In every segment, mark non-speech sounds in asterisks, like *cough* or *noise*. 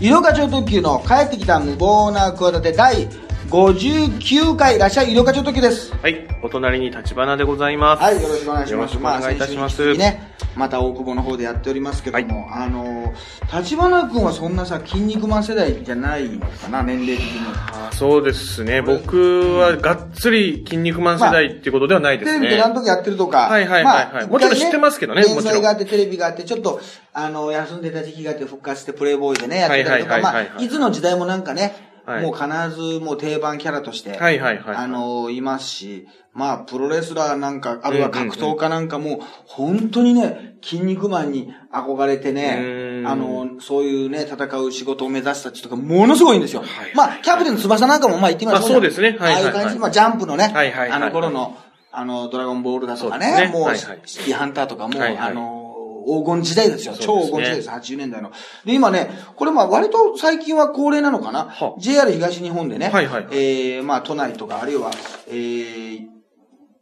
色が超特急の帰ってきた無謀な企て第59回いらっしゃい医療課長特急です。はい、お隣に立花でございます。はい、よろしくお願いします。よろしくお願いいたします。あ先週に引き続きね、また大久保の方でやっておりますけども、あの、立花君はそんなさ、筋肉マン世代じゃないのかな、年齢的に。あそうですね。僕はがっつり筋肉マン世代っていうことではないですね。テレビで何とかやってるとか。はいはいはいはいもちろん知ってますけどね連もちろん載があって、テレビがあって、ちょっと、あの、休んでた時期があって、復活してプレイボーイでね、やってたりとか、はいまはいはいはいあ、いつの時代もなんかね、はい。もう必ずもう定番キャラとして、はいはいはいあの、いますし、まあ、プロレスラーなんか、あるいは格闘家なんかも、本当にね、筋肉マンに憧れてうねあの、そういうね、戦う仕事を目指した人とか、ものすごいんですよ。はいまあ、キャプテン翼なんかも、まあ言ってみましょあそうですね。はいああいう感じ。で、まあ、ジャンプのね、あの頃の、あの、ドラゴンボールだとかね、もう、シティハンターとかも、あの、黄金時代ですよ。超黄金時代です、80年代の。で、今ね、これまあ割と最近は恒例なのかな？は ?JR 東日本でね、はいはいえー、まあ都内とか、あるいは、えー、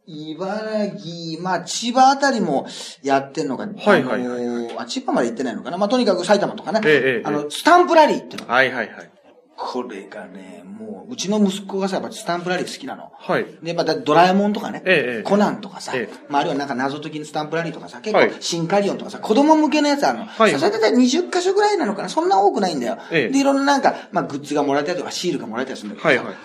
茨城、まあ千葉あたりもやってんのか、はいはいはいあのーあ、千葉まで行ってないのかな？まあとにかく埼玉とかね、ええええあの、スタンプラリーっていうのがはいはいはい。これがね、もう、うちの息子がさ、やっぱスタンプラリー好きなの。はい。で、またドラえもんとかね、ええええコナンとかさ、ええまあ、あるいはなんか謎解きのスタンプラリーとかさ、結はい構シンカリオンとかさ、子供向けのやつあるの。はいそれだいたい20箇所ぐらいなのかなそんな多くないんだよ。ええで、いろんななんか、まあ、グッズがもらえたりとか、シールがもらえたりするんだけどさ、はいはい。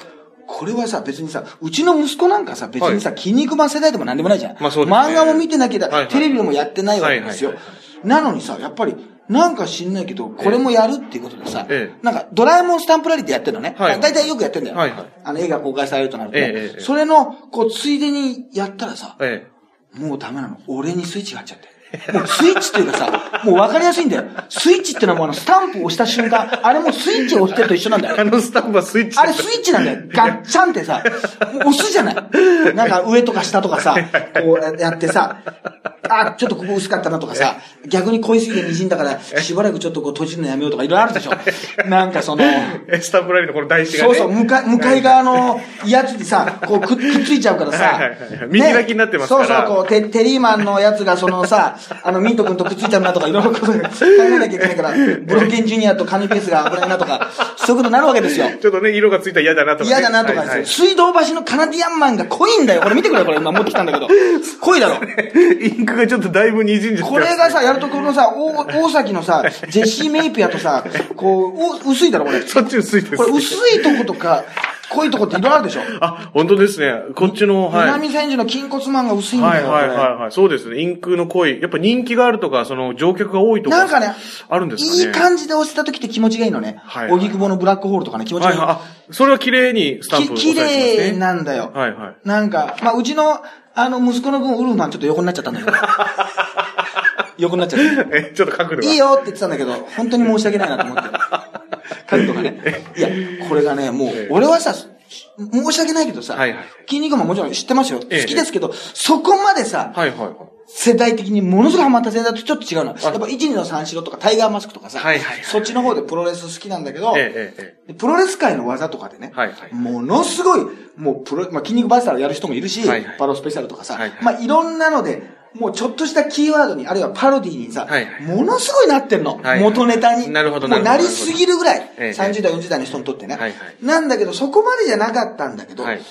これはさ、別にさ、うちの息子なんかさ、別にさ、筋肉マン世代でもなんでもないじゃん。まあそうですね漫画も見てなきゃ、はいはいテレビでもやってないわけですよ。はいはなのにさ、やっぱり、なんか知んないけど、これもやるっていうことでさ、ええなんか、ドラえもんスタンプラリーってやってるのね。はい大体よくやってんだよ。はいはいあの、映画公開されるとなるとね、ええええそれの、こう、ついでにやったらさ、えもうダメなの。俺にスイッチが入っちゃって。もうスイッチっていうかさ、もう分かりやすいんだよ。スイッチってのはもうあの、スタンプを押した瞬間、あれもスイッチを押してると一緒なんだえ。よ。あのスタンプはスイッチあれスイッチなんだよ。ガッチャンってさ、押すじゃない。なんか上とか下とかさ、こうやってさ、あ、ちょっとここ薄かったなとかさ、逆に濃いすぎて滲んだから、しばらくちょっとこう閉じるのやめようとかいろいろあるでしょ。なんかその、えスタンプラリーのこの台紙がね。そうそう、向か、向かい側のやつにさ、こうくっついちゃうからさ。はいはいはい見開きになってますからそうそう、こう、テテリーマンのやつがそのさ、あの、ミント君とくっついちゃうなとか、いろいろこと考えなきゃいけないから、ブロッケンジュニアとカニペースが危ないなとか、そういうことになるわけですよ。ちょっとね、色がついたら嫌だなとかね。嫌だなとかはいはいですよ。水道橋のカナディアンマンが濃いんだよ。これ見てくれよ、これ。今持ってきたんだけど。*laughs* 濃いだろ。インクがちょっとだいぶ滲んじゃってますこれがさ、やるとこのさ、大大崎のさ、ジェシー・メイピアとさ、こう、お薄いだろ、これ。そっち薄いです。これ薄いとことか、濃いとこっていろいろあるでしょ？あ、本当ですね。こっちの、はい。南千住の筋骨マンが薄いんだよ。はいはいはいはい。そうですね。インクの濃い。やっぱ人気があるとか、その乗客が多いとか。なんかね、あるんですかね。いい感じで押せた時って気持ちがいいのね。はい荻窪のブラックホールとかね、気持ちがいい。はいはい。あ、それは綺麗にスタンプき綺押さえてますね。麗なんだよ。はいはい。なんか、まあ、うちの、あの、息子の分、ウルフマンちょっと横になっちゃったんだけど。*laughs* 横になっちゃった。え、ちょっと角度が。いいよって言ってたんだけど、本当に申し訳ないなと思って。角度がね。*laughs* いや、これがね、もうええ、俺はさ、申し訳ないけどさ、はいはい筋肉マンもちろん知ってますよ。好え。えきですけど、そこまでさ、はいはいはい。世代的にものすごいハマった世代とちょっと違うの。やっぱ1、2の三四郎とかタイガーマスクとかさ、はいはいはい。そっちの方でプロレス好きなんだけど、プロレス界の技とかでね、はいはい。ものすごい、もうプロ、まあ、筋肉バスターをやる人もいるし、はいはい。パロスペシャルとかさ、はいはい。まあいろんなので、もうちょっとしたキーワードに、あるいはパロディにさ、はい。はいものすごいなってんの。はい。はい元ネタに。なるほどもうなりすぎるぐらい、ええ。30代、40代の人にとってね、はいはい。なんだけど、そこまでじゃなかったんだけど、はい。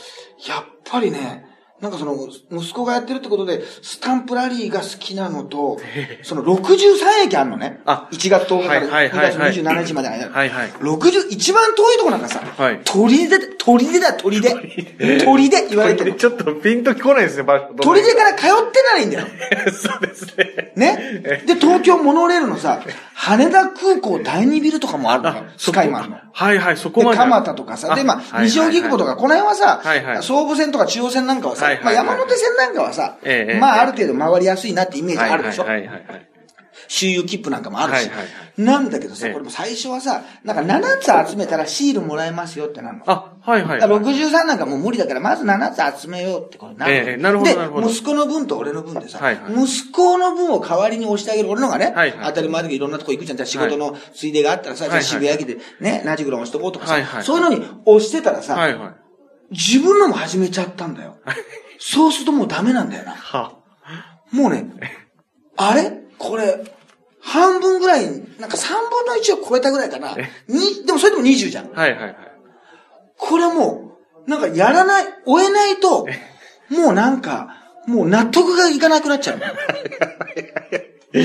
やっぱりね、なんかその、息子がやってるってことで、スタンプラリーが好きなのと、その63駅あるのね。あ1月10日からはい2月はいはいはい27日までの間。はいはい60、一番遠いとこなんかさ、はい鳥出で、鳥出だ、鳥出。鳥出言われてる。ちょっとピンと来ないですね、場所。鳥出から通ってないんだよ。*laughs* そうですね。ね？で、東京モノレールのさ、羽田空港第二ビルとかもあるのよ。スカイマンの。はいはい、そこで、まで。蒲田とかさ、で、まあ、西荻窪とか、この辺はさ、はいはい総武線とか中央線なんかはさ、はいはいはいまあ、山手線なんかはさ、ええまあ、ある程度回りやすいなってイメージあるでしょ。はいはいはいはい。周遊切符なんかもあるし。はいはいはなんだけどさ、ええこれも最初はさ、なんか7つ集めたらシールもらえますよってなるの。あ、はいはい。だから63なんかもう無理だから、まず7つ集めようってことになるの。ええなるほどでなるほど息子の分と俺の分でさ、はいはい息子の分を代わりに押してあげる。俺のがね、はいはい当たり前だけどいろんなとこ行くじゃん。じゃあ仕事のついでがあったらさ、じゃあ渋谷駅でね、ラジグロン押しとこうとかさ、はいはいそういうのに押してたらさ、はいはい。自分のも始めちゃったんだよ。*laughs* そうするともうダメなんだよな。は。もうね、あれ？これ、半分ぐらい、なんか3分の1を超えたぐらいかな。に、でもそれでも20じゃん。はいはいはい。これはもう、なんかやらない、終えないと、もうなんか、もう納得がいかなくなっちゃうの。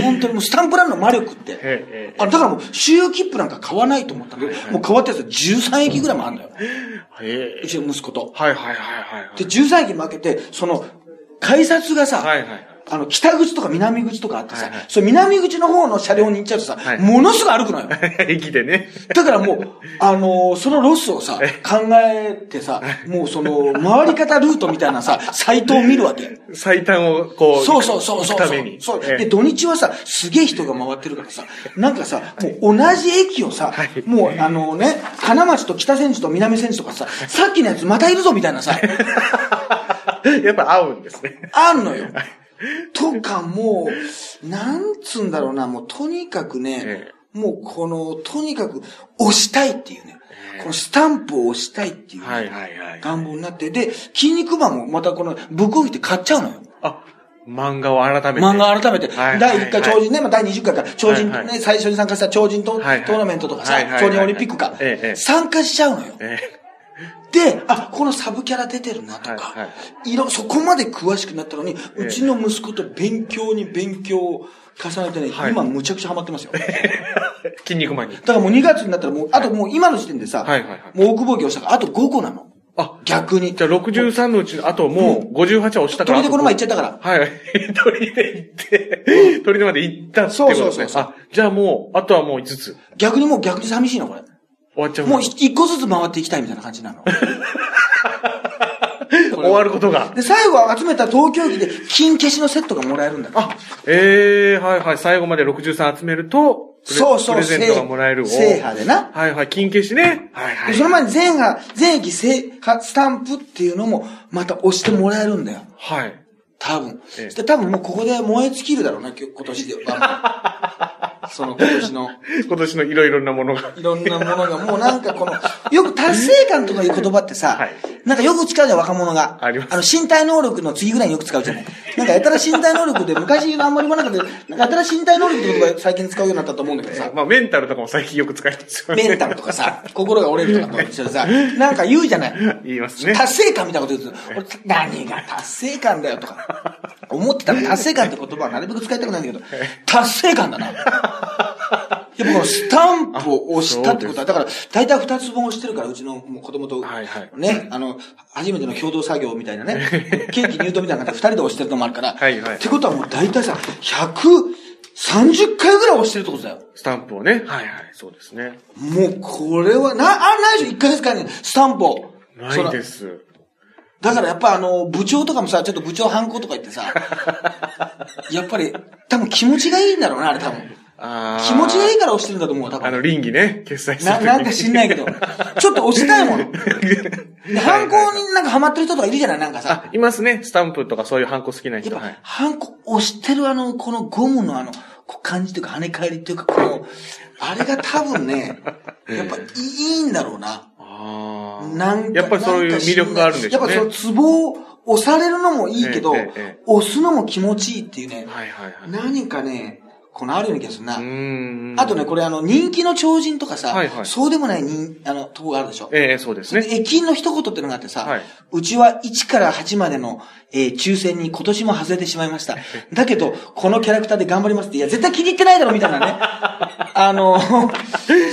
本当にもうスタンプランの魔力って。ええあ、だからもう、周遊切符なんか買わないと思ったんだけど、もう変わったやつ13駅ぐらいもあるんだよ。ええうちの息子と。はいはいはいはい。で、13駅負けて、その、改札がさ、はいはい。あの、北口とか南口とかあってさ、はいはいそれ南口の方の車両に行っちゃうとさ、はいものすぐ歩くのよ。*laughs* 駅でね。だからもう、あのーそのロスをさ、考えてさ、もうその、回り方ルートみたいなさ、サイトを見るわけ。最短をこう、そうそうそうそう。行くために。そう。ええで、土日はさ、すげえ人が回ってるからさ、なんかさ、もう同じ駅をさ、はいもうあのね、金町と北千住と南千住とかさ、さっきのやつまたいるぞみたいなさ、*laughs* やっぱ合うんですね。あんのよ。*laughs* とかもう、なんつうんだろうな、もうとにかくね、えもうこの、とにかく押したいっていうね、えこのスタンプを押したいっていうね、はいはいはい。願望になって、で、筋肉マンもまたこの、ブックオフって買っちゃうのよ。あ、漫画を改めて。漫画改めて、はい第1回超人ね、まあ第20回か。ら超人ね、はいはい。最初に参加した超人ト,、はいはい。トーナメントとかさ、はいはいはい超人オリンピックか、ええ。ええ。参加しちゃうのよ。あ、このサブキャラ出てるなとか、はいはいろそこまで詳しくなったのに、えうちの息子と勉強に勉強を重ねてね、はい今むちゃくちゃハマってますよ。*laughs* 筋肉マンに。らもう2月になったらもう、あともう今の時点でさ、はいはいはいもう奥防御したから、あと5個なの。あ、逆に。じゃあ63のうち、あともう58は押したから。鳥でこの前行っちゃったから。はい。*laughs* 鳥で行って、鳥でまで行ったってことですね。そうそうそうそうあ、じゃあもう、あとはもう5つ。逆にもう逆に寂しいの、これ。終わっちゃう。もう1個ずつ回っていきたいみたいな感じなの。*laughs* 終わることが。で、最後集めた東京駅で金消しのセットがもらえるんだよ。あ、ええはいはい。最後まで63集めると、そうそう、プレゼントがもらえる。制覇でな。はいはい。金消しね。はいはい。でその前に全が、全駅制覇スタンプっていうのも、また押してもらえるんだよ。はい。多分。ええで、多分もうここで燃え尽きるだろうな、今日今年では。*laughs* その今年の、*laughs* 今年のいろいろなものが。いろんなものが、もうなんかこの、よく達成感とかいう言葉ってさ、はいなんかよく使うじゃん、若者が。ありますの、身体能力の次ぐらいによく使うじゃない。なんかやたら身体能力で、昔あんまり言わなかったけど、なんかやたら身体能力って言葉最近使うようになったと思うんだけどさ。まあ、メンタルとかも最近よく使いますよね。メンタルとかさ、*laughs* 心が折れるとかと一緒でさ、*laughs* なんか言うじゃない。言いますね。達成感みたいなこと言うと、俺、何が達成感だよとか、思ってたら達成感って言葉はなるべく使いたくないんだけど、達成感だな。*laughs* やっぱこのスタンプを押したってことは、だから、大体二つ分押してるから、うちのもう子供と、はいはいね、あの、初めての共同作業みたいなね、*laughs* ケーキ入刀みたいな感じで二人で押してるのもあるから、はいはいってことはもう大体さ、130回ぐらい押してるってことだよ。スタンプをね。はいはい。そうですね。もうこれは、な、あ、ないでしょ ?1 ヶ月間にスタンプを。ないです。だからやっぱあの、部長とかもさ、ちょっと部長反抗とか言ってさ、*laughs* やっぱり、多分気持ちがいいんだろうな、あれ多分。気持ちがいいから押してるんだと思う、多あの、分。倫理ね、決済するな、なんか知んないけど、ちょっと押したいもん。で、*laughs* 反抗になんかハマってる人とかいるじゃないなんかさ。あ、いますね。スタンプとかそういうハンコ好きな人。やっぱはい。、ハンコ、押してるあの、このゴムのあの、こう感じというか跳ね返りっていうか、この、あれが多分ね、*laughs* やっぱいいんだろうな。なんかやっぱりそういう魅力があるんでしょうね。やっぱそのツボを押されるのもいいけど、ええええ押すのも気持ちいいっていうね、はいはいはい。何かね、このあるような気がするな。あとね、これあの、人気の超人とかさ、はいはいそうでもない人、あの、とこがあるでしょ。ええそうですね。で駅員の一言ってのがあってさ、はいうちは1から8までの、えー抽選に今年も外れてしまいました。*laughs* だけど、このキャラクターで頑張りますって、いや、絶対気に入ってないだろ、みたいなね。*laughs* あの、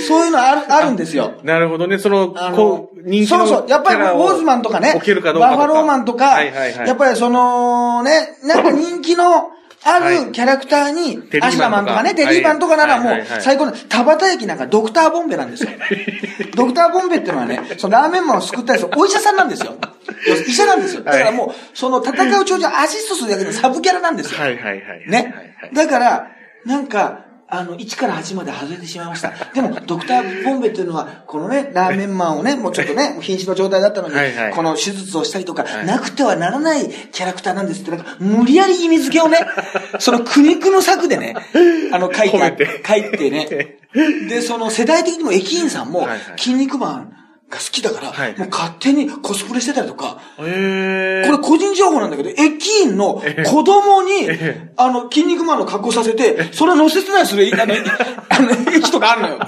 そういうのある、あるんですよ。なるほどね。その、あのこう、人気のそうそう。やっぱり、ウォーズマンとかね。置けるかどうかとかバファローマンとか、はいはいはい。やっぱりその、ね、なんか人気のあはいるキャラクターに、アシュラマンとかね、テリーマンとかならもう最高の、田畑駅なんかドクターボンベなんですよ。*laughs* ドクターボンベってのはね、そのラーメンマンを救ったやつ、お医者さんなんですよ。医者なんですよ。だからもう、その戦う頂上をアシストするだけのサブキャラなんですよ。はいはいはい。ね。だから、なんか、あの、1から8まで外れてしまいました。でも、ドクター・ボンベっていうのは、このね、ラーメンマンをね、*laughs* もうちょっとね、瀕死の状態だったのにはいはい、この手術をしたりとか、い。なくてはならないキャラクターなんですって、なんか、無理やり意味付けをね、*laughs* その苦肉の策でね、*laughs* あの、書いて。書いてね。で、その世代的にも駅員さんもはいはい、筋肉マンが好きだから、はいもう勝手にコスプレしてたりとか、へえ。これ個人情報なんだけど、駅員の子供にえ、あの、筋肉マンの格好させて、それを乗せてないする、あの、*laughs* あの駅とかあるのよ。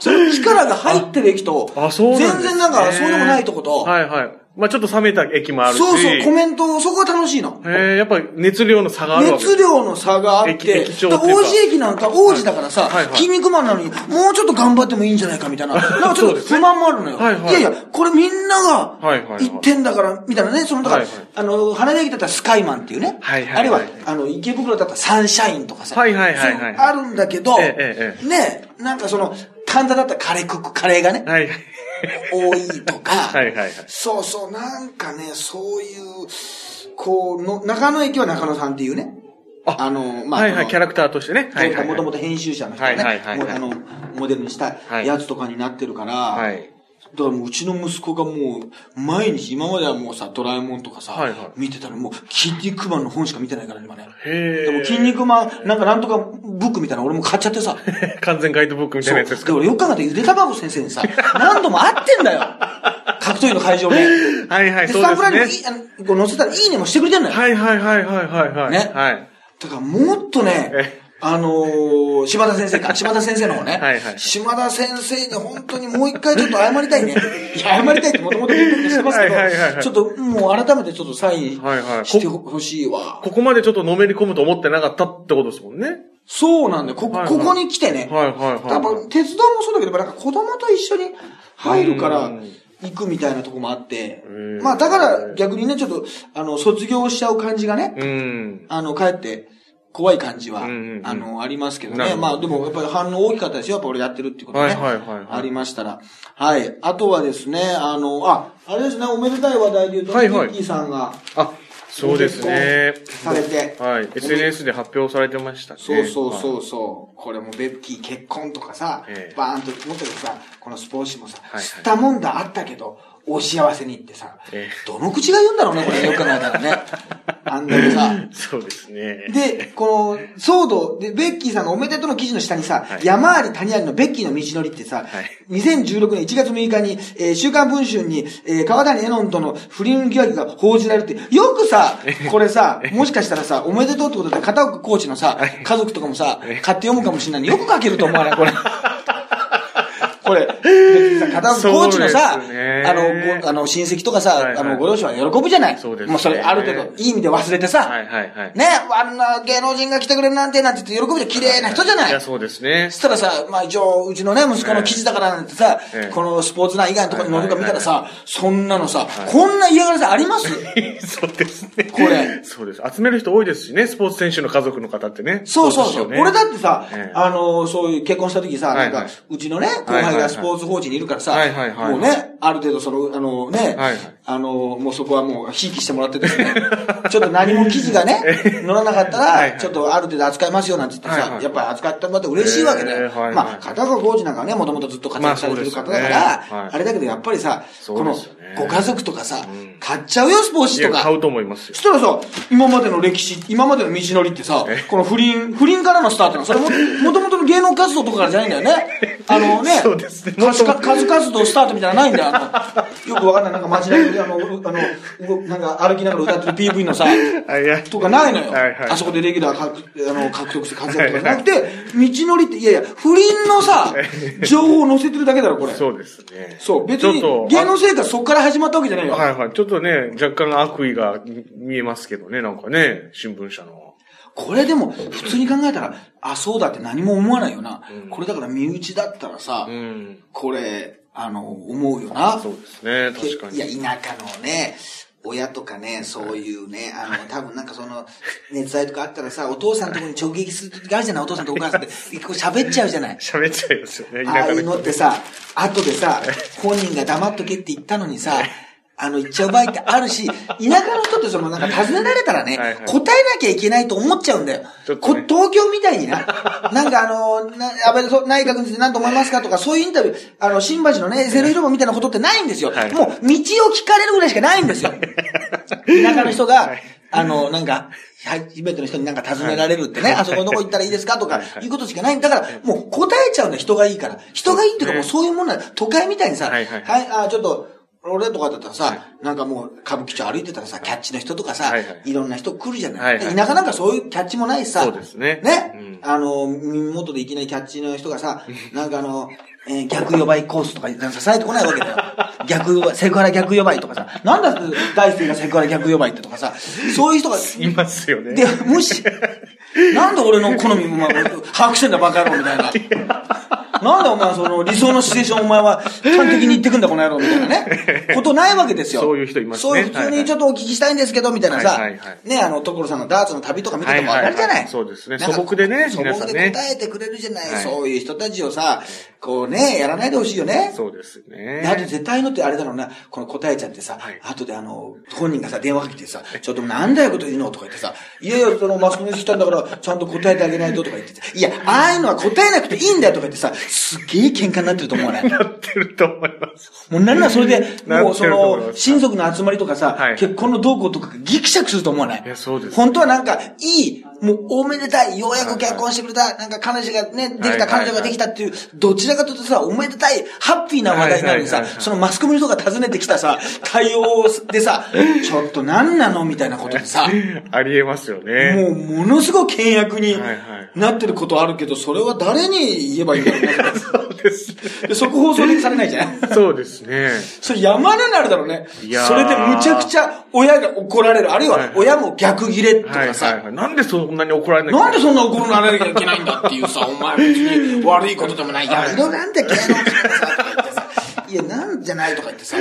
その力が入ってる駅と。全然なんかそうでもないとこと、はいはい。まあちょっと冷めた駅もあるし。そうそう、コメント、そこが楽しいの。へえ、やっぱり熱量の差がある熱量の差があって、駅王子駅なんか王子だからさ、筋肉マンなのに、もうちょっと頑張ってもいいんじゃないかみたいな、*laughs* なんかちょっと不満もあるのよ。はいやいや、これみんながはいはいはい。言ってんだから、みたいなね、その、だから、あの、花田駅だったらスカイマンっていうね、はいはいはい。あるいは、あの、池袋だったらサンシャインとかさ、はいはいはいあるんだけど、ええええね、なんかその、神田だったらカレークック、カレーがね、はいはい。多いとか、*laughs* はいはいはい。そうそう、なんかね、そういう、こうの、中野駅は中野さんっていうね。あの、まあ、はいはい、キャラクターとしてね。はいはいはい。もともと編集者の人がね、はいはいはいはいもうあの、モデルにしたはいやつとかになってるから、はい。だからもううちの息子がもう、毎日、今まではもうさ、ドラえもんとかさ、はいはい見てたらもう、筋肉マンの本しか見てないから、今ね。へえ。でも、筋肉マン、なんかなんとかブックみたいなの俺も買っちゃってさ。完全ガイドブックみたいなやつですかで、俺よく考えたらゆで卵先生にさ、何度も会ってんだよ。*laughs* 格闘技の会場で。はいはい、で、そうスタンプラインにもい。い、あの、こう載せたらいいねもしてくれてんのよ。はいはいはいはいはいはい。ねはい。だからもっとねえ、あのー、島田先生か、*laughs* 島田先生の方ね。はいはい島田先生に本当にもう一回ちょっと謝りたいね。*laughs* いや、謝りたいってもともと言ってますけど、はいはいはいはいちょっともう改めてちょっとサインはいはいしてほしいわ。ここまでちょっとのめり込むと思ってなかったってことですもんね。そうなんだよ。こ、はいはいここに来てね。はいはいはい。やっぱ鉄道もそうだけど、なんか子供と一緒に入るからうん行くみたいなとこもあってうん。まあだから逆にね、ちょっと、あの、卒業しちゃう感じがね、うん。あの、帰って、怖い感じは、うんうんうんあの、ありますけどね。まあ、でも、やっぱり反応大きかったですよ。やっぱ俺やってるっていうことね。はいはいはいはいありましたら。はい。あとはですね、あの、あ、あれですね、おめでたい話題で言うと、はいはいミッキーさんがあ、そうですね。されて、はい。SNS で発表されてましたね。そうそうはいそうそう。これもベッキー結婚とかさ、ええバーンと思ったけどさ、このスポーツ紙もさ、はいはい知ったもんだあったけど、お幸せにってさ、えどの口が言うんだろうね、これ。よく考えたらね。*laughs* あんだけさ、そうですね。で、この、騒動、で、ベッキーさんのおめでとうの記事の下にさ、はい。山あり谷ありのベッキーの道のりってさ、はい。2016年1月6日に、えー週刊文春に、えー川谷絵音との不倫疑惑が報じられて、よくさ、これさ、もしかしたらさ、おめでとうってことで片岡コーチのさ、家族とかもさ、買って読むかもしれないよく書けると思わないこれ。これ、*laughs* 片岡コーチのさ、あの、ごあの、親戚とかさ、はいはいあの、ご両親は喜ぶじゃない。そうですねもうそれ、ある程度、いい意味で忘れてさ、はいはいはい。ね、あんな芸能人が来てくれるなんて、なんて言って喜ぶじゃん。綺麗な人じゃない。いや、そうですねそ。したらさ、まあ一応、うちのね、息子の記事だからなんてさ、ええこのスポーツ内以外のところに載るか見たらさ、そんなのさ、いこんな嫌がらせあります？*laughs* そうですね。これそうです。集める人多いですしね、スポーツ選手の家族の方ってね。そうそうそう。ですよね俺だってさ、ええあの、そういう結婚した時さ、なんか、うちのね、後輩がスポーツ報知にいるからさ、はいはいはい。もうね、ある程度その、あのね、はい。はいあの、もうそこはもう、ひいきしてもらってですね、*laughs* ちょっと何も記事がね、載らなかったら、はいはい。ちょっとある程度扱いますよなんて言ってさ、はいはい。やっぱり扱ってもらって嬉しいわけで、ええはいはい。まあ、片岡コーチなんかはね、もともとずっと活躍されてる方だから、まあね。はい。あれだけどやっぱりさ、このご家族とかさ、ん。買っちゃうよ、スポーツとか。買うと思いますよ。そ。したらさ、今までの歴史、今までの道のりってさえ、この不倫、不倫からのスタートなの。それも、*laughs* もともとの芸能活動とかじゃないんだよね。あのね、そうですね。数活動スタートみたいなのないんだ。よ。あの、よくわかんない、なんか街中で、あの、うあの、うなんか歩きながら歌ってる PV のさ、とかないのよ。はいはいあそこでレギュラーかあの獲得して活躍とかなくて、道のりって、いやいや、不倫のさ、情報を載せてるだけだろ、これ。そうですね。そう、別に芸能生活そこから始まったわけじゃないよ。はいはい。ちょっとね、若干悪意が見えますけどね、なんかね、新聞社の。これでも、普通に考えたら、あ、そうだって何も思わないよな。うんこれだから身内だったらさ、うん。これ、あの、思うよな。そうですね、確かに。いや、田舎のね、親とかね、そういうね、あの、多分なんかその、熱愛とかあったらさ、お父さんのところに直撃する時があるじゃない、お父さんとお母さんって、こう喋っちゃうじゃない。喋っちゃいますよね、ああいうのってさ、後でさ、本人が黙っとけって言ったのにさ、あの、言っちゃう場合ってあるし、*laughs* 田舎の人ってその、なんか尋ねられたらね、はいはい。答えなきゃいけないと思っちゃうんだよ。ね。こ東京みたいにな、*laughs* なんかあの、な安倍内閣について何と思いますかとか、そういうインタビュー、あの、新橋のね、ゼロ広場みたいなことってないんですよ。はい。もう、道を聞かれるぐらいしかないんですよ。*laughs* 田舎の人が、はい。あの、なんか、初めての人になんか尋ねられるってね、あそこどこ行ったらいいですかとかはい。はい、いうことしかない。だから、もう答えちゃうんだ、人がいいから。人がいいっていうか、もうそういうもんなの都会みたいにさ、はいはいはい、あ、ちょっと、俺とかだったらさ、なんかもう歌舞伎町歩いてたらさ、キャッチの人とかさ、はいはいいろんな人来るじゃない。はいはいで田舎なんかそういうキャッチもないしさ、そうですねね、うんあの、耳元でいきなりキャッチの人がさ、なんかあの、えー逆呼ばいコースとかなんかされてこないわけだよ。*laughs* 逆セクハラ逆呼ばいとかさ、なんだ大生がセクハラ逆呼ばいってとかさ、そういう人が、いますよね。で、無視。*laughs* なんで俺の好み、お前、把握してんだバカ野郎みたいな。なんでお前その理想のシチュエーションお前は端的に言ってくんだこの野郎みたいなね。*laughs* ことないわけですよ。そういう人いますね。そういう普通にちょっとお聞きしたいんですけど、みたいなさ、はいはいはい。ね、あの、所さんのダーツの旅とか見ててもわかるじゃない。そうですね。素朴でね素朴で答えてくれるじゃない。そういう人たちをさ、こうね、やらないでほしいよね。そうですね。で。あと絶対のってあれだろうな、この答えちゃってさ、はい。後であの、本人がさ、電話かけてさ、ちょっとなんだよこと言うのとか言ってさ、いやいや、そのマスコミに来たんだから、ちゃんと答えてあげないととか言ってさ、いや、ああいうのは答えなくていいんだよとか言ってさ、すっげえ喧嘩になってると思わない？なってると思います。もうなんならそれで、なもうその、親族の集まりとかさ、はい。結婚の動向とかがギクシャクすると思わない？いやそうです。本当はなんか、いい、もうおめでたい、ようやく結婚してくれた、なんか彼女がね、できた、彼女ができたっていう、どちらかというとさ、おめでたい、ハッピーな話題なのにさそのマスコミの人が訪ねてきたさ、*laughs* 対応でさ、*laughs* ちょっと何なのみたいなことでさ、ありえますよね。もうものすごく険悪にはいはいなってることあるけど、それは誰に言えばいいんだろうな。*laughs* そうですね。で速報送でされないじゃん。そうですね。それ山のなるだろうね。いやーそれでむちゃくちゃ親が怒られる。あるいはいは親も逆ギレとはいかさ。はいはい。なんでそんなに怒られなきゃなんでそんな怒られなきゃいけないんだっていうさ、お前別に悪いことでもない。いや、いろなんだよ、芸能さ、とか言ってさ。いや、なんじゃないとか言ってさ、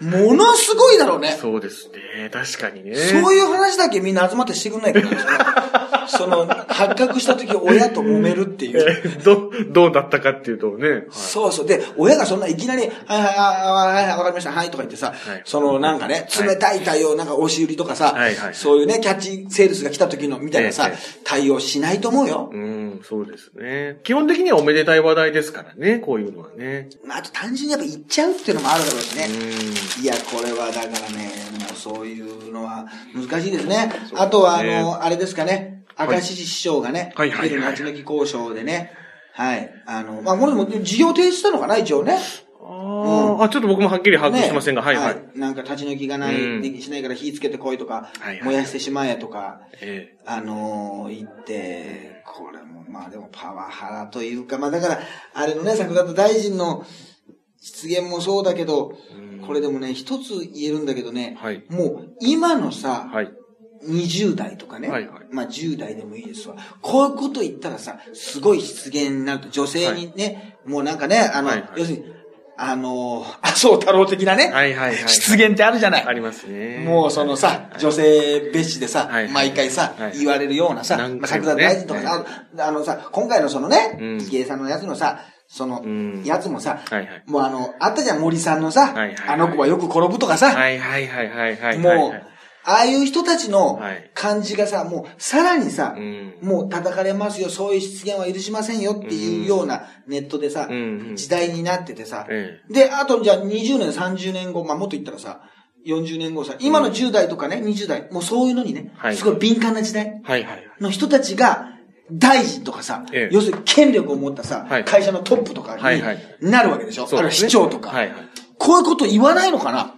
ものすごいだろうね。そうですね。確かにね。そういう話だけみんな集まってしてくんないから、その、発覚した時親と揉めるっていう。*laughs* えど、どうだったかっていうとね。はいそうそう。で、親がそんないきなり、はいはいはいはいはい、わかりました、はいとか言ってさ、はいそのなんかね、冷たい対応、なんか押し売りとかさ、はいはいそういうね、キャッチセールスが来た時のみたいなさ、ええ対応しないと思うよ。うん、そうですね。基本的にはおめでたい話題ですからね、こういうのはね。まあ、あと単純にやっぱ言っちゃうっていうのもあるだろうしね。うん。いや、これはだからね、もうそういうのは難しいですね。すねあとは、あの、あれですかね、明石師匠がね、はいはいはい出る夏の木交渉でね、はい、あの、まあ、これも事業停止したのかな、一応ね。あーあ、ちょっと僕もはっきり把握してませんが、はいはい。なんか立ち退きがない、うん。しないから火つけてこいとか、はいはい。燃やしてしまえとか、えあのー言って、これも、まあでもパワハラというか、まあだから、あれのね、桜田大臣の失言もそうだけど、これでもね、一つ言えるんだけどね、はい。もう今のさ、はい。20代とかね、はいはい。まあ10代でもいいですわ。こういうこと言ったらさ、すごい失言になると、女性にね、もうなんかね、あの、はいはい。要するに、あのー、麻生太郎的なね、はいはいはい。失言ってあるじゃない。ありますね。もうそのさ、女性別紙でさ、はい。毎回さ、はい。言われるようなさ、何まあ、桜田大臣とかさ、あのさ、今回のそのね、うん。池江さんのやつのさ、そのうん、やつもさ、はいはい。もうあの、あったじゃん、森さんのさ、はいはいはい。あの子はよく転ぶとかさ、はいはいはいはいはい。もう、はい。ああいう人たちのはい。感じがさ、もうさらにさ、うん。もう叩かれますよ、そういう失言は許しませんよっていうようなネットでさ、うんうん。時代になっててさ、えで、あとじゃあ20年、30年後、まあもっと言ったらさ、40年後さ、今の10代とかね、20代、もうそういうのにね、はい。すごい敏感な時代。の人たちが、大臣とかさ、ええ。要するに権力を持ったさ、はい。会社のトップとかにはいはい。なるわけでしょ、あるいはそうですね。市長とか、はいはい。こういうこと言わないのかな？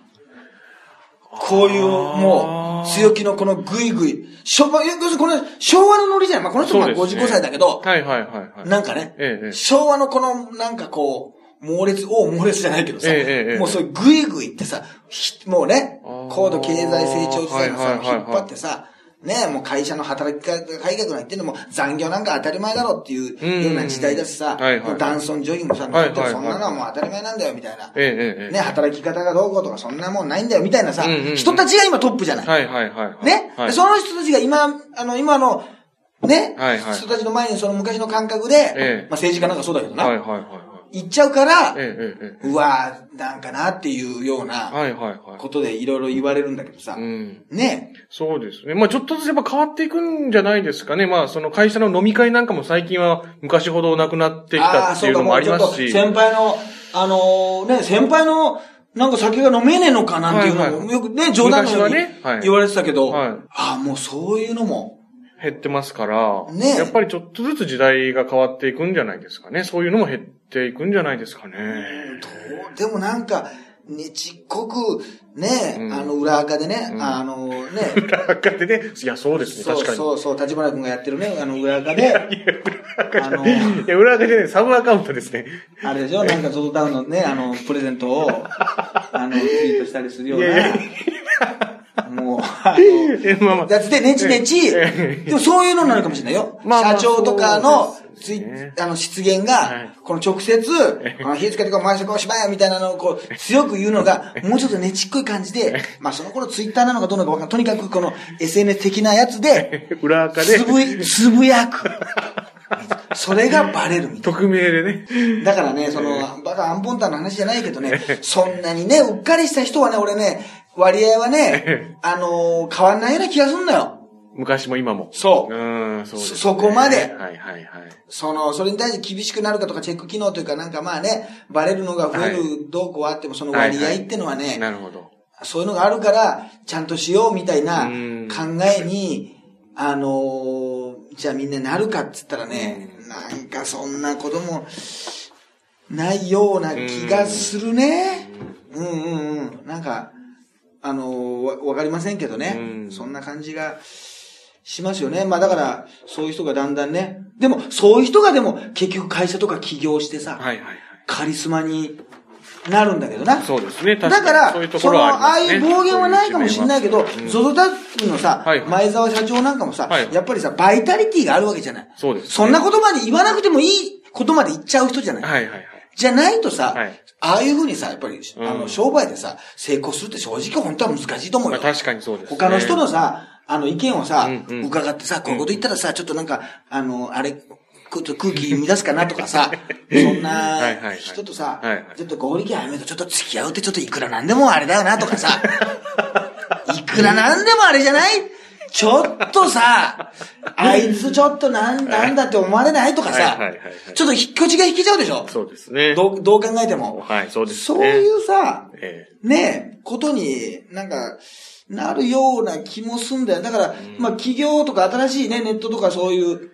こういう、もう、強気のこのグイグイ。昭和、要するにこの昭和のノリじゃない。まあこの人もそうですね。55歳だけど、はいはいはいはい。なんかね、ええええ。昭和のこの、なんかこう、猛烈、お猛烈じゃないけどさ、えもうそういうグイグイってさ、ひもうね高度経済成長時代のさ、はいはいはいはい。引っ張ってさ、ねもう会社の働き方改革なんて言ってんのも残業なんか当たり前だろっていうような時代だしさ、男尊女卑もさ、はいそんなのはもう当たり前なんだよみたいな。ええね、働き方がどうこうとかそんなもんないんだよみたいなさ、うんうんうん。人たちが今トップじゃない。え。はいはいはいはい。ね、はい。でその人たちが今、あの、今の、ね、はいはい。人たちの前にその昔の感覚で、ええ。まあ政治家なんかそうだけどな、はいはいはいはい。言っちゃうから、えええええうわーなんかなっていうようえ。なはいはいはい。ことでいろいろ言われるんだけどさ、うん。ね、そうですね。まあちょっとずつやっぱ変わっていくんじゃないですかね。まあその会社の飲み会なんかも最近は昔ほどなくなってきたっていうのもありますし。先輩の、あのーね、先輩の、なんか酒が飲めねえのかなんていうのも、よくね、冗談のように言われてたけど、はいああ、もうそういうのも、減ってますから、ねやっぱりちょっとずつ時代が変わっていくんじゃないですかね。そういうのも減っていくんじゃないですかね。どうでもなんか、ねちっこく、ね、うん、あの、裏垢でね、うん、あのね。*laughs* 裏垢でね。いや、そうですね、確かに。そうそう、立花君がやってるね、あの、裏垢で。いや、あの、いや、裏垢でね、サブアカウントですね。あれでしょなんかゾゾタウンのね、あの、プレゼントを、あの、ツイートしたりするような。いやいやもう、あの、まあまあ、だってねちねち、でもそういうのなのかもしれないよ。まあまあ、社長とかの、つい、あの、失言が、この直接、火つけてこう、回してこう、しまえみたいなのをこう、強く言うのが、もうちょっとねちっこい感じで、まあその頃ツイッターなのかどうなのかわかんない。とにかくこの SNS 的なやつで、*laughs* 裏垢で、つぶ、つぶやく。それがバレるみたいな。匿名でね。だからね、その、バカアンポンタンの話じゃないけどね、そんなにね、うっかりした人はね、俺ね、割合はね、*laughs* あのー、変わんないような気がすんのよ。昔も今も。そう。うん、そうです、ね、そこまで。はいはいはい。その、それに対して厳しくなるかとかチェック機能というかなんかまあね、バレるのが増えるどうこうあってもその割合ってのはね、はいはい、なるほど。そういうのがあるから、ちゃんとしようみたいな考えに、あのー、じゃあみんななるかっつったらね、なんかそんな子供、ないような気がするね。うんうんうん。なんか、あのわ、わかりませんけどね。そんな感じがしますよね。まあだから、そういう人がだんだんね。でも、そういう人がでも、結局会社とか起業してさ、はいはいはい、カリスマになるんだけどな。そうですね。だから、そういうところは、ね、その、ああいう暴言はないかもしれないけど、ゾゾタックのさ、はい、前澤社長なんかもさ、はい、やっぱりさ、バイタリティがあるわけじゃない。そうです、ね、そんな言葉に言わなくてもいいことまで言っちゃう人じゃない。はいはいはい。じゃないとさ、はい、ああいうふうにさ、やっぱり、あの、商売でさ、成功するって正直本当は難しいと思うよ。まあ、確かにそうです、ね、他の人のさ、あの、意見をさ、うんうん、伺ってさ、こういうこと言ったらさ、ちょっとなんか、あの、あれ、ちょっと空気乱すかなとかさ、*laughs* そんな人とさ、ちょっと合力やめとちょっと付き合うってちょっといくらなんでもあれだよなとかさ、*laughs* いくらなんでもあれじゃないちょっとさ、あいつちょっとなん、なんだって思われないとかさ、ちょっと引っ越しが引けちゃうでしょ？そうですね。どう、どう考えても。はい、そうですね。そういうさ、えー、ね、ことになんか、なるような気もすんだよ。だから、まあ企業とか新しいね、ネットとかそういう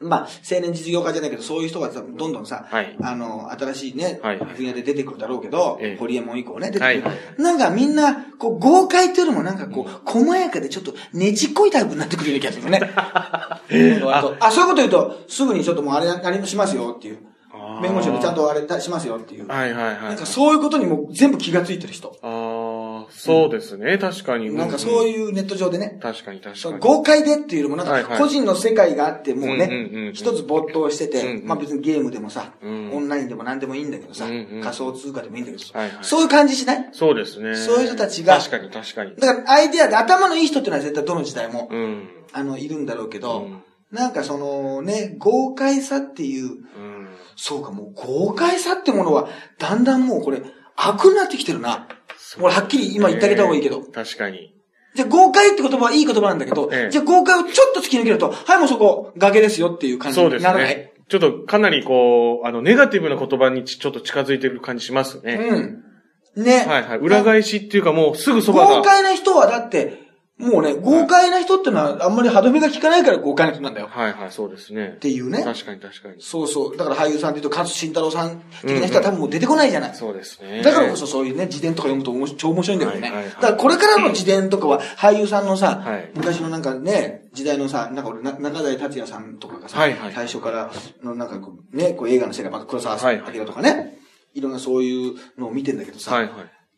まあ、青年実業家じゃないけど、そういう人がさ、どんどんさ、はい、あの、新しいね、はい、分野で出てくるだろうけど、ええ、ホリエモン以降ね、出てくる。はいはい、なんかみんな、こう、豪快っていうよりもなんかこう、細やかでちょっとねちっこいタイプになってくるような気がするね。*laughs* ああ、そういうこと言うと、すぐにちょっともうあれ、あれもしますよっていう。弁護士にちゃんとあれしますよっていう。はいはいはい。なんかそういうことにも全部気がついてる人。ああ、そうですね、うん、確かに。なんかそういうネット上でね。確かに確かに。豪快でっていうよりもなんか個人の世界があってもうね、一つ没頭してて、まあ別にゲームでもさ、オンラインでも何でもいいんだけどさ、仮想通貨でもいいんだけど、そういう感じしない？そうですね。そういう人たちが。確かに確かに。だからアイデアで頭のいい人っていうのは絶対どの時代も、あの、いるんだろうけど、なんかそのね、豪快さっていう、そうか、もう豪快さってものは、だんだんもうこれ、悪になってきてるな。俺はっきり今言ってあげた方がいいけど。確かに。じゃあ豪快って言葉はいい言葉なんだけど、ええ、じゃあ豪快をちょっと突き抜けると、はいもうそこ、崖ですよっていう感じにならない。そうですね。ちょっとかなりこう、あの、ネガティブな言葉にちょっと近づいてる感じしますね。うん。ね。はいはい。裏返しっていうかもうすぐそばが。豪快な人はだって、もうね、豪快な人ってのはあんまり歯止めが効かないから豪快な人なんだよ。はいはい、そうですね。っていうね。確かに確かに。そうそう。だから俳優さんって言うと、勝慎太郎さん的な人は多分もう出てこないじゃない。そうですね。だからこそそういうね、自伝とか読むと超面白いんだよね。だからこれからの自伝とかは、俳優さんのさ、昔のなんかね、時代のさ、なんか俺、中台達也さんとかがさ、最初からのなんかこう、ね、こう映画の世界、また黒沢明とかね、いろんなそういうのを見てんだけどさ、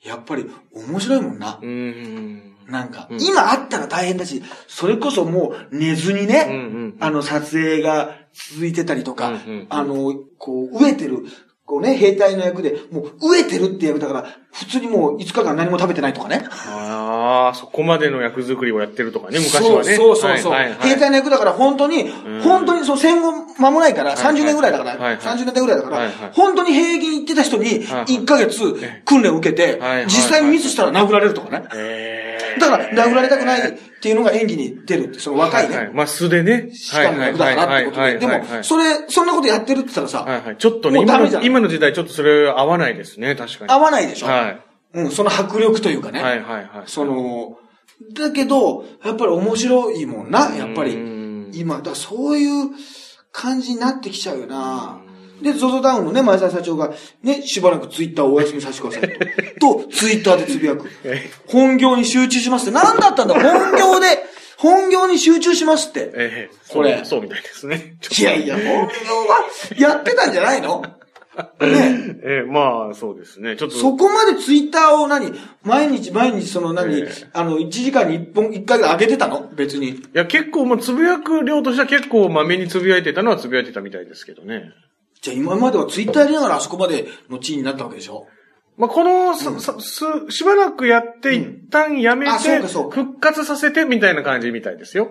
やっぱり面白いもんな。うん。なんか、うん、今あったら大変だし、それこそもう寝ずにね、うんうんうん、あの撮影が続いてたりとか、うんうんうん、あの、こう、飢えてる、こうね、兵隊の役で、もう飢えてるって役だから、普通にもう5日間何も食べてないとかね。ああ、そこまでの役作りをやってるとかね、昔はね。そうそうそう、はいはいはい、兵隊の役だから本当に、本当にそう戦後間もないから、30年ぐらいだから、はいはい、30年代ぐらいだから、はいはい、本当に兵役に行ってた人に1ヶ月訓練を受けて、実際にミスしたら殴られるとかね。だから、殴られたくないっていうのが演技に出るって、その若いね。はいはい、まあ、素でね。しかも役だからってことで。でも、それ、そんなことやってるって言ったらさ、はいはい、ちょっとね、今の、今の時代ちょっとそれ合わないですね、確かに。合わないでしょ。はい。うん、その迫力というかね。はいはいはい。その、だけど、やっぱり面白いもんな、やっぱり。今、だそういう感じになってきちゃうよな。で、ゾゾダウンのね、前澤社長が、ね、しばらくツイッターをお休みさせてくださいと。と、ツイッターでつぶやく。本業に集中しますって。何だったんだ？本業で、本業に集中しますって。ええこれ。そうみたいですね。いやいや、本業はやってたんじゃないの？ねええ、まあ、そうですね。ちょっと。そこまでツイッターを何？毎日毎日その何、えー、あの、1時間に1本、1回上げてたの？別に。いや、結構、まあ、つぶやく量としては結構、まめにつぶやいてたのはつぶやいてたみたいですけどね。じゃあ今まではツイッターやりながらあそこまでの地位になったわけでしょ？まあ、この、うん、す、しばらくやって、一旦やめて、復活させてみたいな感じみたいですよ。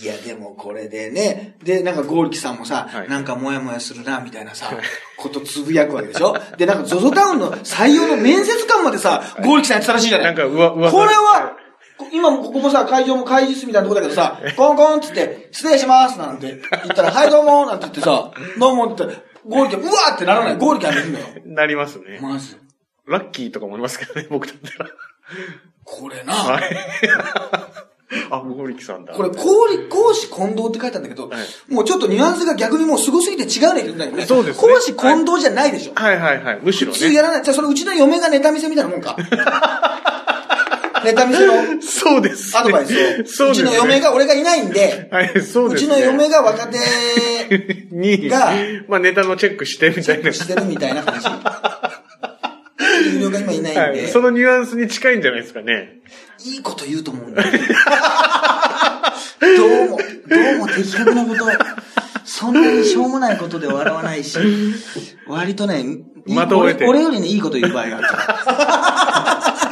いや、でもこれでね、で、なんかゴールキさんもさ、はい、なんかもやもやするな、みたいなさ、ことつぶやくわけでしょ？で、なんかゾゾタウンの採用の面接官までさ、ゴールキさんやってたらしいじゃない？なんか、うわ、うわ。これは、今もここもさ、会場も会議室みたいなとこだけどさ、コンコンつって、失礼しますなんて言ったら、はいどうもなんて言ってさ、どうもって言ったら、ゴールキうわーってならない。ゴールキャンできるのよ。*laughs* なりますね。まず。ラッキーとかもありますけどね、僕だったら。これな。はい。*laughs* あ、ゴーリキさんだ。これ、公理、講師近藤って書いたんだけど、はい、もうちょっとニュアンスが逆にもう凄すぎて違うねんだよね。そうです、ね。講師近藤じゃないでしょ。はいはいはい。むしろ、ね。普通やらない。じゃあそのうちの嫁がネタ見せみたいなもんか。*laughs* ネタ見せの。*laughs* そうです、アドバイスを。そうです、ね。うちの嫁が、俺がいないんで。はい、そうです、うちの嫁が若手 *laughs* に、が、まあネタのチェックしてみたいな。してるみたいな話。*laughs* 有料が今いないんで、はい。そのニュアンスに近いんじゃないですかね。いいこと言うと思うんだよ。どうも、どうも的確なこと、そんなにしょうもないことで笑わないし、割とね、まと。俺よりね、いいこと言う場合があるから。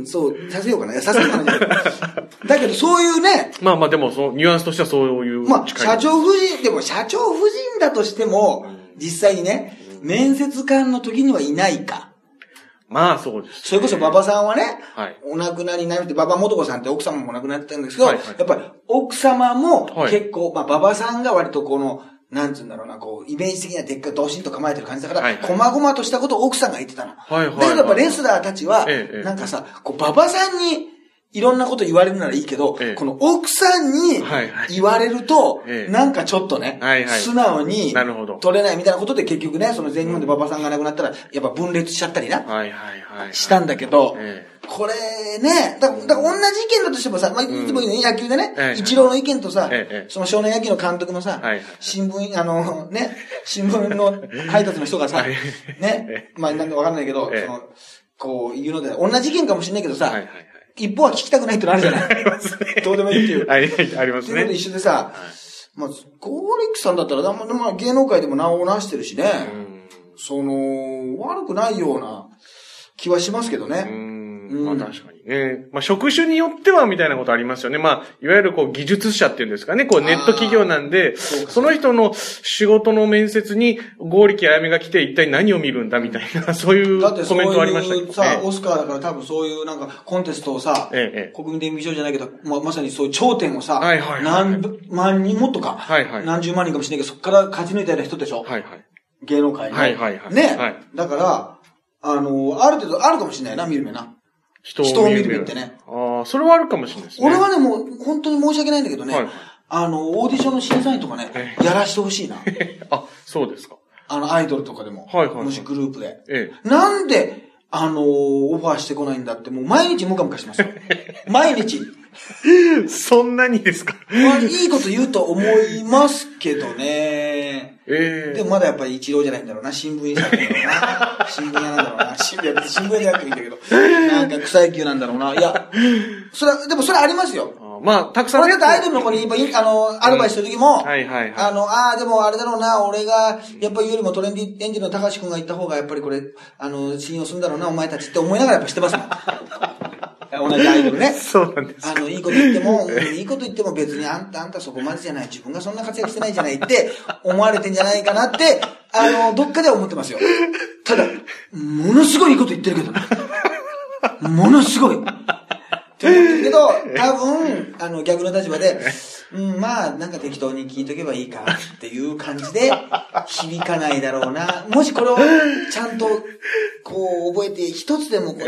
うん、そう、させようかな。させようかな。*laughs* だけど、そういうね。まあまあ、でも、その、ニュアンスとしてはそういう。まあ、社長夫人、でも社長夫人だとしても、実際にね、面接官の時にはいないか。まあそうです、ね、それこそ馬場さんはね、はい、お亡くなりになるって、馬場元子さんって奥様もお亡くなってるんですけど、はいはい、やっぱり奥様も結構、はい、まあ馬場さんが割とこの、なんつうんだろうな、こう、イメージ的にはでっかいドシンと構えてる感じだから、はいはい、細々としたことを奥さんが言ってたの。はいはい、はい、だけどやっぱレスラーたちは、なんかさ、こう、馬場さんに、いろんなこと言われるならいいけど、ええ、この奥さんに言われると、え、なんかちょっとね、はいはい、素直に取れないみたいなことで結局ね、その全日本で馬場さんが亡くなったら、やっぱ分裂しちゃったりな、はいはいはい、したんだけど、これね、だだ同じ意見だとしてもさ、まあ、いつもね、野球でね、一郎の意見とさ、その少年野球の監督のさ、新聞、あの、ね、新聞の配達の人がさ、ね、まあなんかわかんないけど、その、こう言うので、同じ意見かもしれないけどさ、一方は聞きたくないってのあるじゃない。ありますね。どうでもいいっていう。ありありますね。と一緒でさ、まあ、ゴーリックさんだったら、まあ、芸能界でも名を成してるしね、その、悪くないような気はしますけどね。まあ確かにね。まあ職種によってはみたいなことありますよね。まあ、いわゆるこう技術者っていうんですかね。こうネット企業なんで、その人の仕事の面接に合力あやめが来て一体何を見るんだみたいな、*laughs* そういうコメントありましたけ？ど、さ、オスカーだから多分そういうなんかコンテストをさ、ええ、国民電気賞じゃないけど、まあ、まさにそういう頂点をさ、はいはい、何万人もっとか、はいはい、何十万人かもしれないけど、そこから勝ち抜いたような人でしょ？はいはい。芸能界に。はいはいはい。ね。はい、だから、あの、ある程度あるかもしれないな、見る目な。人を見る目ってね。ああ、それはあるかもしれないですね。俺はね、もう、本当に申し訳ないんだけどね、はい、あの、オーディションの審査員とかね、やらしてほしいな。*laughs* あ、そうですか。あの、アイドルとかでも。はいはい、はい、もしグループで。ええ、なんで、あのオファーしてこないんだって、もう毎日ムカムカしますよ。*laughs* 毎日。そんなにですか？まあ、いいこと言うと思いますけどね。ええー、でもまだやっぱり一郎じゃないんだろうな。新聞社なんだろうな。*laughs* 新聞屋なんだろうな。新聞屋、新聞屋でやってもいいんだけど。なんか草野球なんだろうな。いや、それは、でもそれありますよ。まあ、たくさん。俺だってアイドルの子に、あの、アドバイスした時も、はいはいはい。あの、ああ、でもあれだろうな、俺が、やっぱりよりもトレンディエンジンの高橋くんが言った方が、やっぱりこれ、あの、信用するんだろうな、お前たちって思いながらやっぱしてますもん。同じアイドルね。*laughs* そうなんです。あの、いいこと言っても、いいこと言っても別にあんた、あんたそこまでじゃない。自分がそんな活躍してないじゃないって思われてんじゃないかなって、あの、どっかでは思ってますよ。ただ、ものすごいいいこと言ってるけどな。ものすごい。って思ってるけど、多分、あの、逆の立場で、うん、まあ、なんか適当に聞いとけばいいかっていう感じで、響かないだろうな。もしこれをちゃんと、こう、覚えて、一つでもこう、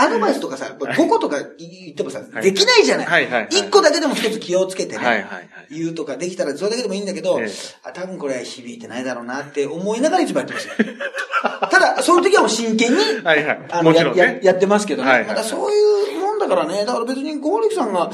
アドバイスとかさ、5個とか言ってもさ、はいできないじゃない。はいはいはい1個だけでも一つ気をつけてね、はいはいはい。言うとかできたらそれだけでもいいんだけど、ええあ多分これは響いてないだろうなって思いながらいつもやってますよ。*laughs* ただ、その時はもう真剣に、はいはいあのやってますけどね。またそういうもんだからね、だから別にゴーリキさんが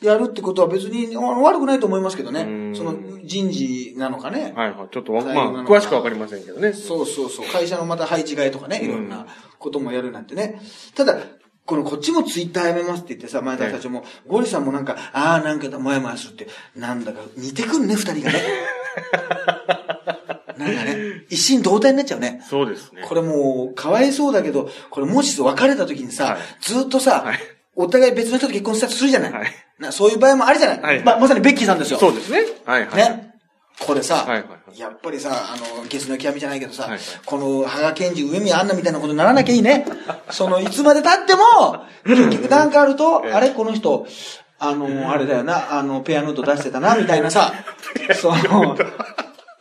やるってことは別に悪くないと思いますけどね。うんその人事なのかね。はいはい。ちょっとわ、まあ、詳しくわかりませんけどね。そうそうそう。会社のまた配置換えとかね、いろんなこともやるなんてね。ただ、このこっちもツイッターやめますって言ってさ、前田社長も、ゴリさんもなんか、ああ、なんかもやもやするって、なんだか似てくるね、二人がね。*laughs* なんかね、一心同体になっちゃうね。そうですね。これもう、かわいそうだけど、これもし別れた時にさ、はいずっとさ、はいお互い別の人と結婚したとするじゃない、はいなそういう場合もあるじゃない、はいままさにベッキーさんですよ。そうですね。はいはい。ね。これさ、はいはいはい。やっぱりさ、あの、ゲスの極みじゃないけどさ、はいはい。この、羽賀健二、上宮アンナみたいなことにならなきゃいいね。*laughs* その、いつまで経っても、結局なんかあると、ええ。あれこの人、あの、あれだよな、あの、ペアヌート出してたな、みたいなさ、*laughs* その、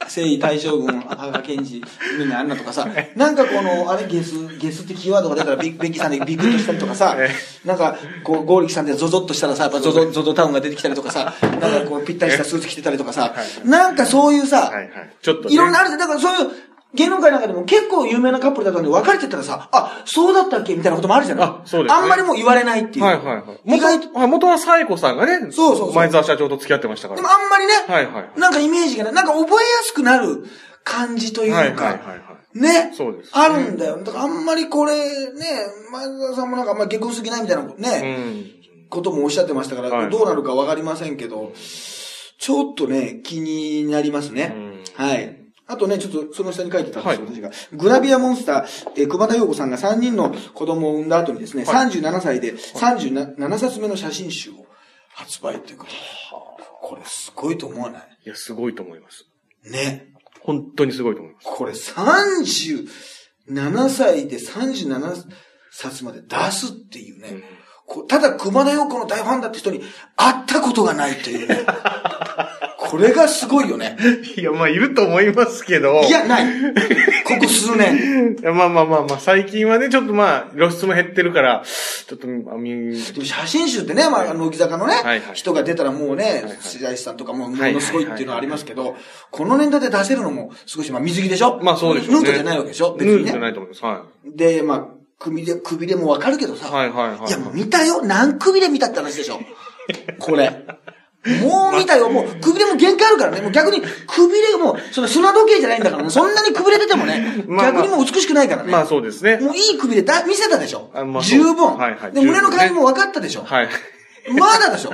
征夷大将軍、羽賀健二、上宮アンナとかさ、*laughs* なんかこの、あれ、ゲス、ゲスってキーワードが出たらビッベッキーさんでビクッとしたりとかさ *laughs* え、なんか、こう、ゴーリキさんでゾゾッとしたらさ、やっぱゾゾ、ゾゾタウンが出てきたりとかさ、なんかこう、ぴったりしたスーツ着てたりとかさ、なんかそういうさ、はいはい。ちょっとね。いろんなあるじゃん。だからそういう、芸能界なんかでも結構有名なカップルだったのに別れてたらさ、あ、そうだったっけ？みたいなこともあるじゃない？あそうですねあんまりもう言われないっていう。はいはいはい。意外と、元はい元はサイコさんがね、そうそうそう前澤社長と付き合ってましたから。でもあんまりね、はいはい。なんかイメージがね、なんか覚えやすくなる感じというか、はいはいはいはい。ね？そうですねあるんだよ。だからあんまりこれ、ね、前澤さんもなんかあんまり結婚すぎないみたいなうね、ん。こともおっしゃってましたから、はいどうなるかわかりませんけど、ちょっとね、気になりますね。はい。あとね、ちょっとその下に書いてたんですよ、はい私が。グラビアモンスター、えー熊田陽子さんが3人の子供を産んだ後にですね、はい37歳で37冊目の写真集を発売ということで。これすごいと思わない？いや、すごいと思います。ね。本当にすごいと思います。これ37歳で37冊まで出すっていうね。こうただ熊田陽子の大ファンだって人に会ったことがないっていうね。*laughs* これがすごいよね。いや、まあ、いると思いますけど。いや、ない。ここ数年。*laughs* いやまあまあまあまあ、最近はね、ちょっとまあ、露出も減ってるから、ちょっと、あみ、写真集ってね、まあ、乃木坂のね、はいはい人が出たらもうねはい、白石さんとかももはいのすごいっていうのはありますけど、この年代で出せるのも少し、まあ、水着でしょ？まあそうでしょうね。ヌートじゃないわけでしょ？別にヌートじゃなね。いと思います。はで、まあ、首で、首でもわかるけどさ、い。はいはいはい。いや、もう見たよ。何首で見たって話でしょ？これ。もう見たよ。もう、くびれも限界あるからね。もう逆に、くびれがもう、その砂時計じゃないんだからね。そんなにくびれててもね、まあまあ逆にもう美しくないからね。まあそうですね。もういいくびれだ、見せたでしょあ。まあそう十分。はいはいで、十分ね胸の感じも分かったでしょ。はい。まだでしょ。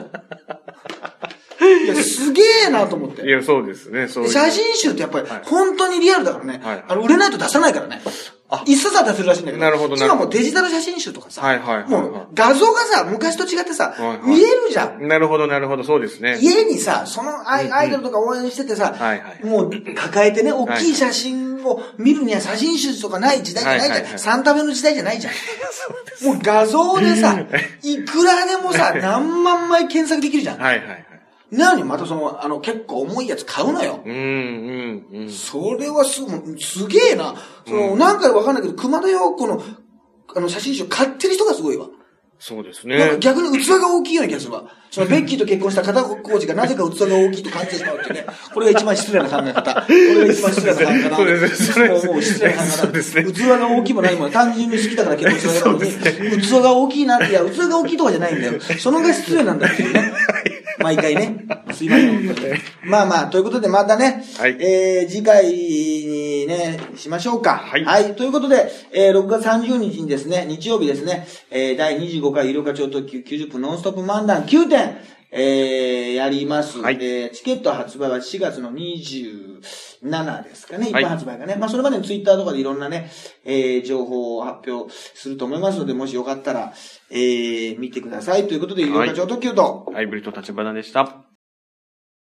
いや、すげえなと思って。いや、そうですね。そう。写真集ってやっぱりはい、本当にリアルだからね。はいあの、売れないと出さないからね。一冊は出せるらしいんだけど。なるほど今もうデジタル写真集とかさ。はいはいはいはいもう画像がさ、昔と違ってさ、はいはい見えるじゃん。なるほど、なるほど、そうですね。家にさ、そのアイアイドルとか応援しててさ、はいはいもう抱えてね、大きい写真を見るには写真集とかない時代じゃないじゃん。はいはいはいサンタメの時代じゃないじゃん。*laughs* もう画像でさ、いくらでもさ、何万枚検索できるじゃん。はいはいはい。なのにまたその、あの、結構重いやつ買うのよ。うん、うん、うん。それはす、すげえな。その、なんかわかんないけど、熊田陽子の、あの、写真集買ってる人がすごいわ。そうですなんかね。逆に器が大きいような気がするわ。そのベッキーと結婚した片岡浩二がなぜか器が大きいと感じてしまうっていうね。これが一番失礼な考え方。これが一番失礼な考え方。そうですそうですもう失礼な考え方。そうですね器が大きいも何も単純に好きだから結婚したのに、器が大きいなって、いや、器が大きいとかじゃないんだよ。そのが失礼なんだっていうね。毎回ね。すいません。まあまあ、ということでまたね、はいえー、次回にね、しましょうか。はいはい。ということで、えー、6月30日にですね、日曜日ですね、えー、第25回有料課長特急90分ノンストップ漫談9点、えー、やります。はいえー、チケット発売は4月の27ですかね、一はい般発売がね。まあ、それまでにツイッターとかでいろんなね、えー、情報を発表すると思いますので、もしよかったら、えー、見てください。ということで、有料課長特急と、ハイブリッド立花でした。